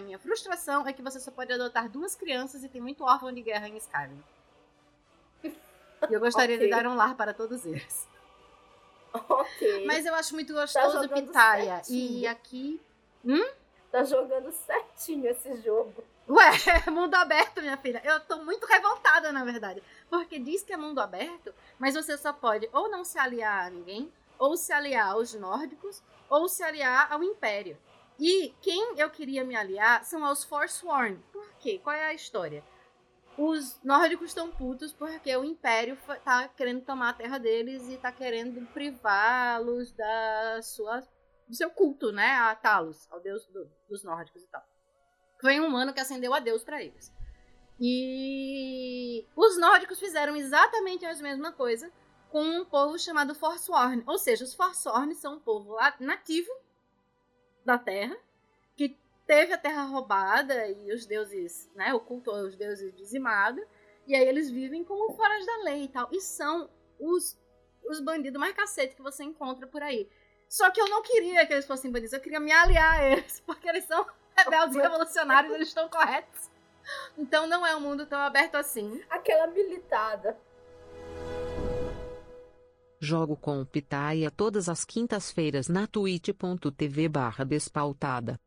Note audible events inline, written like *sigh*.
a minha frustração é que você só pode adotar duas crianças e tem muito órfão de guerra em Skyrim. E eu gostaria okay. de dar um lar para todos eles. Ok. Mas eu acho muito tá gostoso tá Pitaia. E aqui. Hum? Tá jogando certinho esse jogo. Ué, *laughs* mundo aberto, minha filha. Eu tô muito revoltada, na verdade. Porque diz que é mundo aberto, mas você só pode ou não se aliar a ninguém, ou se aliar aos nórdicos, ou se aliar ao Império. E quem eu queria me aliar são aos Forsworn. Por quê? Qual é a história? Os nórdicos estão putos porque o Império tá querendo tomar a terra deles e tá querendo privá-los da sua do seu culto, né, a Talos, ao deus do, dos nórdicos e tal. Foi um humano que acendeu a Deus para eles. E os nórdicos fizeram exatamente a mesma coisa com um povo chamado Forsworn. Ou seja, os Forsworn são um povo nativo da Terra, que teve a Terra roubada e os deuses, né, o culto aos deuses dizimado, e aí eles vivem como fora da lei e tal. E são os, os bandidos mais cacete que você encontra por aí. Só que eu não queria que eles fossem bandidos, eu queria me aliar a eles, *laughs* porque eles são rebeldes e revolucionários, eles estão corretos. Então não é um mundo tão aberto assim. Aquela militada. Jogo com Pitaia todas as quintas-feiras na twitch.tv barra despautada.